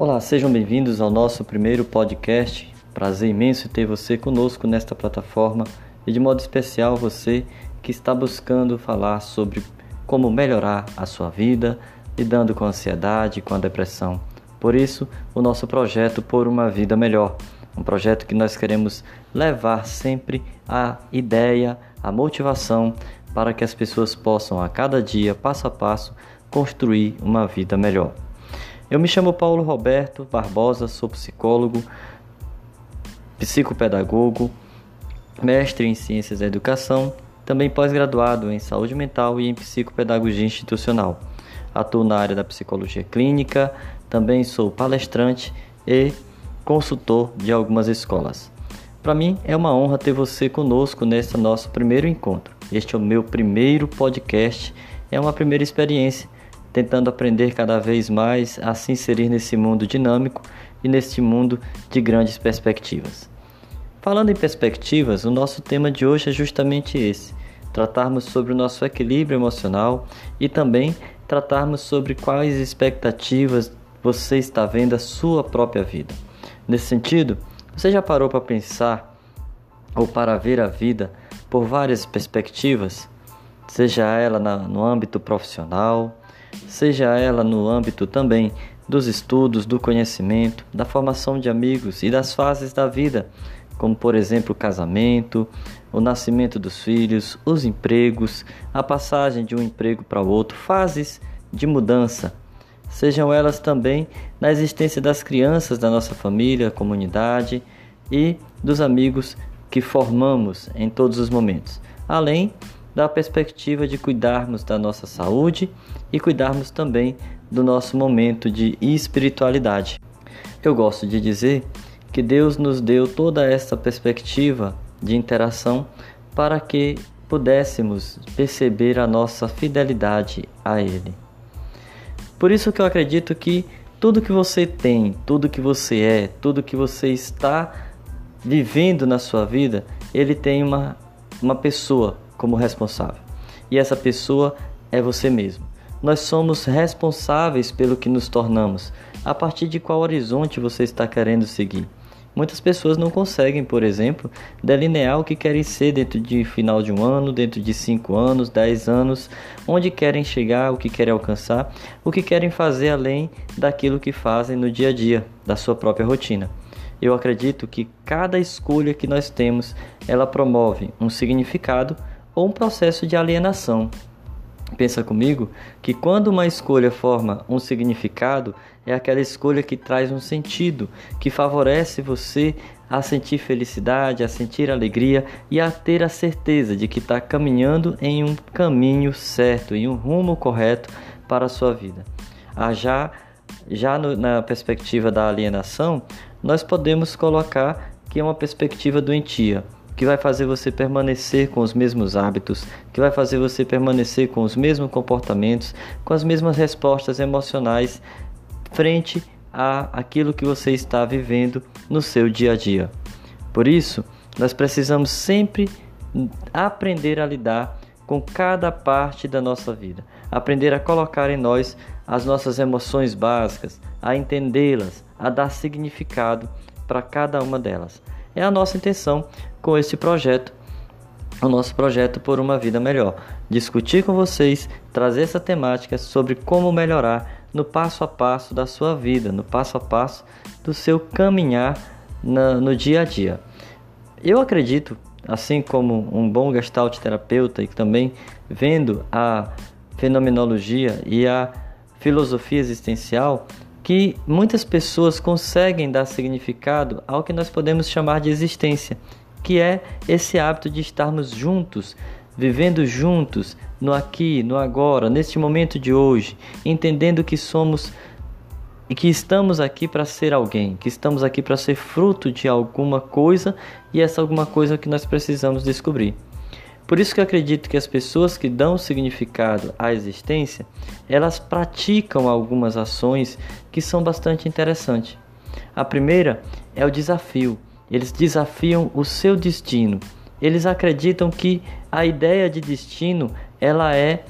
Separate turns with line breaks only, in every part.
Olá, sejam bem-vindos ao nosso primeiro podcast. Prazer imenso ter você conosco nesta plataforma e de modo especial você que está buscando falar sobre como melhorar a sua vida, lidando com a ansiedade, com a depressão. Por isso, o nosso projeto Por uma Vida Melhor, um projeto que nós queremos levar sempre a ideia, a motivação para que as pessoas possam a cada dia, passo a passo, construir uma vida melhor. Eu me chamo Paulo Roberto Barbosa, sou psicólogo, psicopedagogo, mestre em Ciências da Educação, também pós-graduado em Saúde Mental e em Psicopedagogia Institucional. Atuo na área da psicologia clínica, também sou palestrante e consultor de algumas escolas. Para mim é uma honra ter você conosco nesse nosso primeiro encontro. Este é o meu primeiro podcast, é uma primeira experiência tentando aprender cada vez mais a se inserir nesse mundo dinâmico e neste mundo de grandes perspectivas. Falando em perspectivas, o nosso tema de hoje é justamente esse: tratarmos sobre o nosso equilíbrio emocional e também tratarmos sobre quais expectativas você está vendo a sua própria vida. Nesse sentido, você já parou para pensar ou para ver a vida por várias perspectivas, seja ela no âmbito profissional, seja ela no âmbito também dos estudos, do conhecimento, da formação de amigos e das fases da vida, como por exemplo o casamento, o nascimento dos filhos, os empregos, a passagem de um emprego para o outro, fases de mudança, sejam elas também na existência das crianças da nossa família, comunidade e dos amigos que formamos em todos os momentos, além da perspectiva de cuidarmos da nossa saúde e cuidarmos também do nosso momento de espiritualidade. Eu gosto de dizer que Deus nos deu toda essa perspectiva de interação para que pudéssemos perceber a nossa fidelidade a Ele. Por isso que eu acredito que tudo que você tem, tudo que você é, tudo que você está vivendo na sua vida, ele tem uma, uma pessoa como responsável. E essa pessoa é você mesmo. Nós somos responsáveis pelo que nos tornamos. A partir de qual horizonte você está querendo seguir? Muitas pessoas não conseguem, por exemplo, delinear o que querem ser dentro de final de um ano, dentro de cinco anos, dez anos, onde querem chegar, o que querem alcançar, o que querem fazer além daquilo que fazem no dia a dia, da sua própria rotina. Eu acredito que cada escolha que nós temos, ela promove um significado ou um processo de alienação. Pensa comigo que quando uma escolha forma um significado, é aquela escolha que traz um sentido, que favorece você a sentir felicidade, a sentir alegria e a ter a certeza de que está caminhando em um caminho certo, em um rumo correto para a sua vida. Ah, já já no, na perspectiva da alienação, nós podemos colocar que é uma perspectiva doentia que vai fazer você permanecer com os mesmos hábitos, que vai fazer você permanecer com os mesmos comportamentos, com as mesmas respostas emocionais frente a aquilo que você está vivendo no seu dia a dia. Por isso, nós precisamos sempre aprender a lidar com cada parte da nossa vida, aprender a colocar em nós as nossas emoções básicas, a entendê-las, a dar significado para cada uma delas. É a nossa intenção com esse projeto, o nosso projeto por uma vida melhor. Discutir com vocês, trazer essa temática sobre como melhorar no passo a passo da sua vida, no passo a passo do seu caminhar na, no dia a dia. Eu acredito, assim como um bom gestalt terapeuta e também vendo a fenomenologia e a filosofia existencial, que muitas pessoas conseguem dar significado ao que nós podemos chamar de existência, que é esse hábito de estarmos juntos, vivendo juntos, no aqui, no agora, neste momento de hoje, entendendo que somos e que estamos aqui para ser alguém, que estamos aqui para ser fruto de alguma coisa e essa alguma coisa que nós precisamos descobrir. Por isso que eu acredito que as pessoas que dão significado à existência, elas praticam algumas ações que são bastante interessantes. A primeira é o desafio. Eles desafiam o seu destino. Eles acreditam que a ideia de destino ela é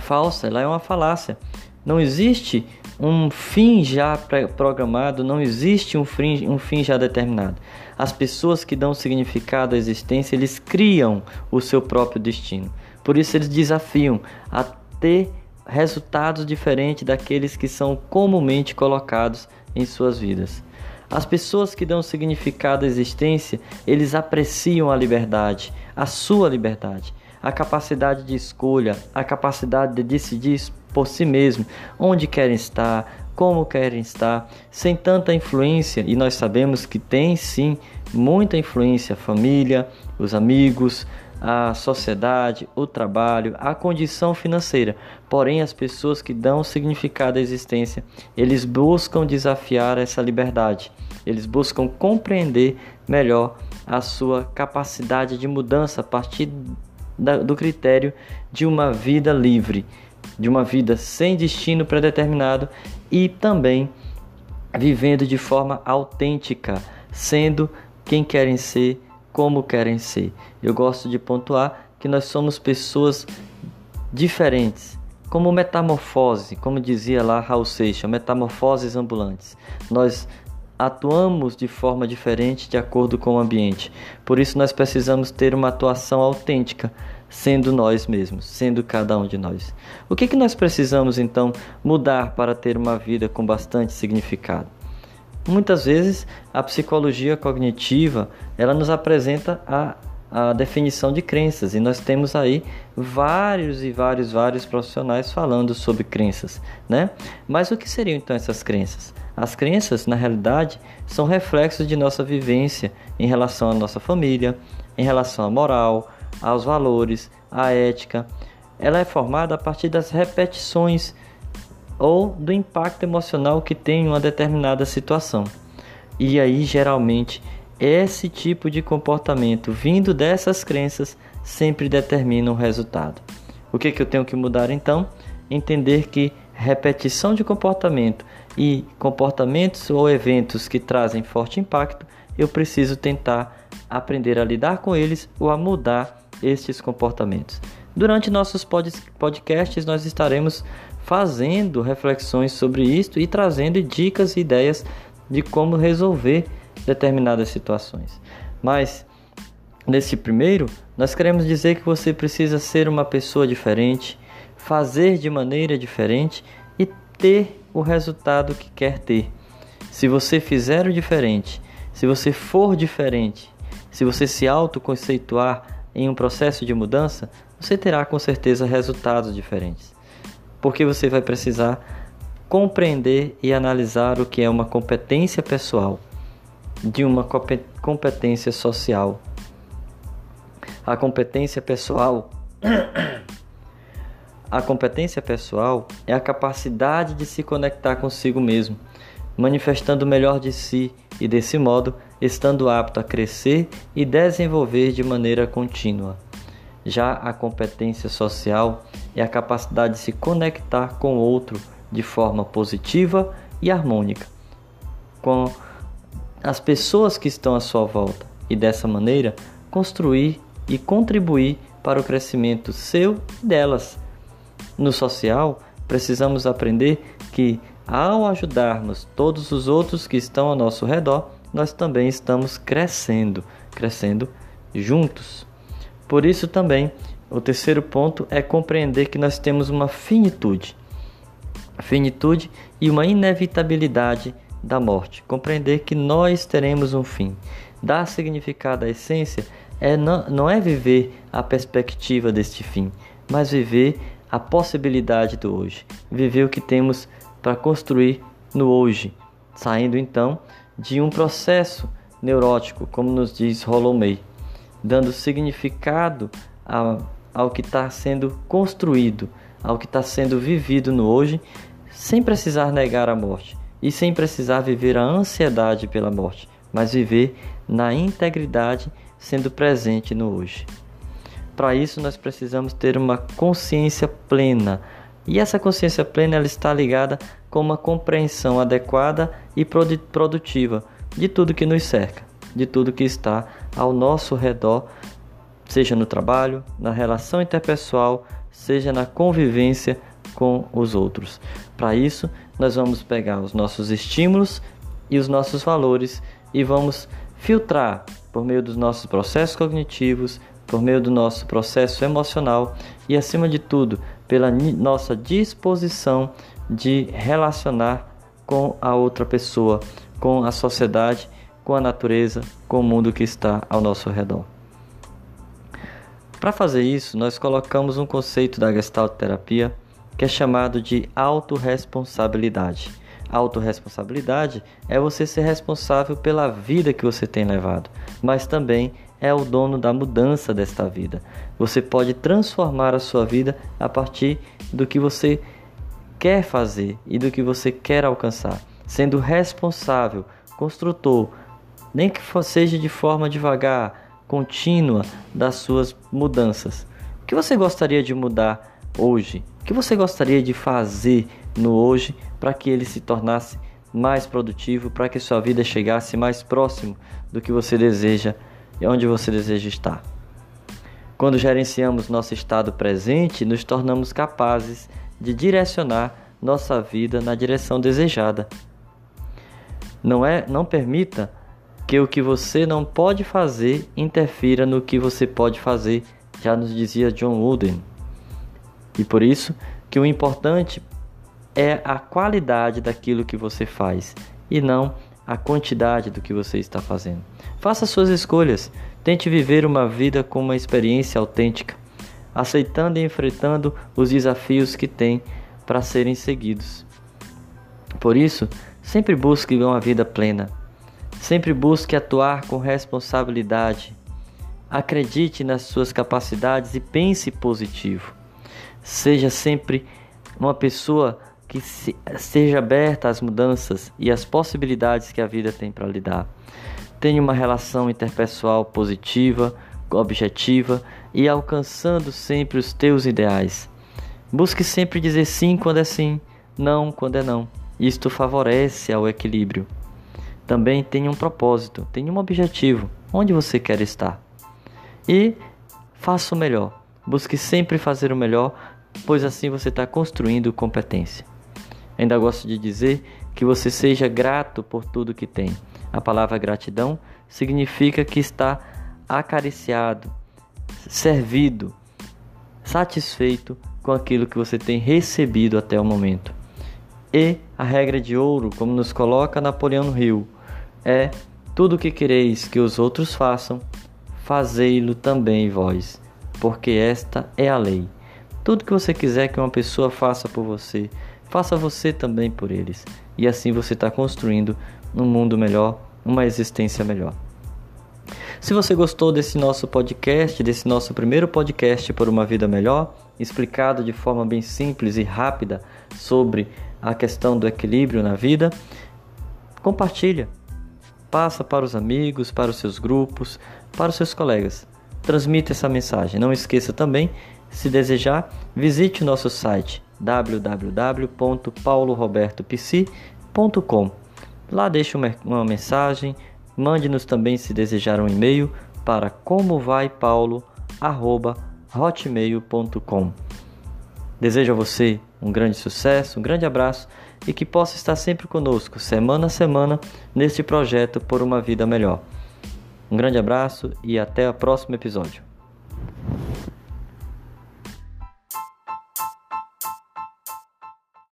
falsa, ela é uma falácia, Não existe um fim já programado, não existe um fim, um fim já determinado. As pessoas que dão significado à existência, eles criam o seu próprio destino. Por isso eles desafiam a ter resultados diferentes daqueles que são comumente colocados em suas vidas. As pessoas que dão significado à existência, eles apreciam a liberdade, a sua liberdade, a capacidade de escolha, a capacidade de decidir por si mesmo onde querem estar, como querem estar, sem tanta influência, e nós sabemos que tem sim muita influência a família, os amigos, a sociedade, o trabalho, a condição financeira. Porém, as pessoas que dão significado à existência, eles buscam desafiar essa liberdade. Eles buscam compreender melhor a sua capacidade de mudança a partir do critério de uma vida livre, de uma vida sem destino predeterminado e também vivendo de forma autêntica, sendo quem querem ser como querem ser. Eu gosto de pontuar que nós somos pessoas diferentes, como metamorfose, como dizia lá Raul Seixas, metamorfoses ambulantes. Nós atuamos de forma diferente de acordo com o ambiente. Por isso nós precisamos ter uma atuação autêntica, sendo nós mesmos, sendo cada um de nós. O que que nós precisamos então mudar para ter uma vida com bastante significado? Muitas vezes a psicologia cognitiva ela nos apresenta a, a definição de crenças e nós temos aí vários e vários vários profissionais falando sobre crenças, né? Mas o que seriam então essas crenças? As crenças, na realidade, são reflexos de nossa vivência em relação à nossa família, em relação à moral, aos valores, à ética. Ela é formada a partir das repetições ou do impacto emocional que tem uma determinada situação. E aí, geralmente, esse tipo de comportamento vindo dessas crenças sempre determina um resultado. O que, que eu tenho que mudar então? Entender que repetição de comportamento e comportamentos ou eventos que trazem forte impacto, eu preciso tentar aprender a lidar com eles ou a mudar estes comportamentos. Durante nossos podcasts, nós estaremos fazendo reflexões sobre isto e trazendo dicas e ideias de como resolver determinadas situações. Mas nesse primeiro, nós queremos dizer que você precisa ser uma pessoa diferente, fazer de maneira diferente e ter o resultado que quer ter. Se você fizer o diferente, se você for diferente, se você se autoconceituar em um processo de mudança, você terá com certeza resultados diferentes porque você vai precisar compreender e analisar o que é uma competência pessoal de uma competência social. A competência pessoal A competência pessoal é a capacidade de se conectar consigo mesmo, manifestando o melhor de si e desse modo estando apto a crescer e desenvolver de maneira contínua. Já a competência social é a capacidade de se conectar com o outro de forma positiva e harmônica, com as pessoas que estão à sua volta e dessa maneira construir e contribuir para o crescimento seu e delas. No social, precisamos aprender que ao ajudarmos todos os outros que estão ao nosso redor, nós também estamos crescendo, crescendo juntos. Por isso também, o terceiro ponto é compreender que nós temos uma finitude. Finitude e uma inevitabilidade da morte. Compreender que nós teremos um fim. Dar significado à essência é não, não é viver a perspectiva deste fim, mas viver a possibilidade do hoje. Viver o que temos para construir no hoje, saindo então de um processo neurótico, como nos diz Rollo May dando significado ao que está sendo construído, ao que está sendo vivido no hoje, sem precisar negar a morte e sem precisar viver a ansiedade pela morte, mas viver na integridade, sendo presente no hoje. Para isso, nós precisamos ter uma consciência plena. E essa consciência plena ela está ligada com uma compreensão adequada e produtiva de tudo que nos cerca de tudo que está ao nosso redor, seja no trabalho, na relação interpessoal, seja na convivência com os outros. Para isso, nós vamos pegar os nossos estímulos e os nossos valores e vamos filtrar por meio dos nossos processos cognitivos, por meio do nosso processo emocional e, acima de tudo, pela nossa disposição de relacionar com a outra pessoa, com a sociedade, com a natureza, com o mundo que está ao nosso redor. Para fazer isso, nós colocamos um conceito da Gestalt terapia que é chamado de autorresponsabilidade. Autorresponsabilidade é você ser responsável pela vida que você tem levado, mas também é o dono da mudança desta vida. Você pode transformar a sua vida a partir do que você quer fazer e do que você quer alcançar, sendo responsável, construtor, nem que seja de forma devagar, contínua das suas mudanças. O que você gostaria de mudar hoje? O que você gostaria de fazer no hoje para que ele se tornasse mais produtivo, para que sua vida chegasse mais próximo do que você deseja e onde você deseja estar. Quando gerenciamos nosso estado presente, nos tornamos capazes de direcionar nossa vida na direção desejada. Não é, não permita que o que você não pode fazer interfira no que você pode fazer, já nos dizia John Wooden. E por isso que o importante é a qualidade daquilo que você faz e não a quantidade do que você está fazendo. Faça suas escolhas, tente viver uma vida com uma experiência autêntica, aceitando e enfrentando os desafios que tem para serem seguidos. Por isso, sempre busque uma vida plena, sempre busque atuar com responsabilidade, acredite nas suas capacidades e pense positivo. Seja sempre uma pessoa que se, seja aberta às mudanças e às possibilidades que a vida tem para lhe dar. Tenha uma relação interpessoal positiva, objetiva e alcançando sempre os teus ideais. Busque sempre dizer sim quando é sim, não quando é não. Isto favorece ao equilíbrio. Também tenha um propósito, tenha um objetivo, onde você quer estar. E faça o melhor. Busque sempre fazer o melhor, pois assim você está construindo competência. Ainda gosto de dizer que você seja grato por tudo que tem. A palavra gratidão significa que está acariciado, servido, satisfeito com aquilo que você tem recebido até o momento. E a regra de ouro, como nos coloca Napoleão Hill, é tudo o que quereis que os outros façam, fazei-lo também vós, porque esta é a lei. Tudo que você quiser que uma pessoa faça por você, faça você também por eles. E assim você está construindo um mundo melhor, uma existência melhor. Se você gostou desse nosso podcast, desse nosso primeiro podcast por uma vida melhor, explicado de forma bem simples e rápida sobre a questão do equilíbrio na vida, compartilha. Passa para os amigos, para os seus grupos, para os seus colegas. Transmita essa mensagem. Não esqueça também, se desejar, visite o nosso site www.paulorobertopc.com. Lá deixe uma mensagem, mande-nos também se desejar um e-mail para comovaipaulo@hotmail.com. Desejo a você um grande sucesso, um grande abraço e que possa estar sempre conosco, semana a semana, neste projeto por uma vida melhor. Um grande abraço e até o próximo episódio.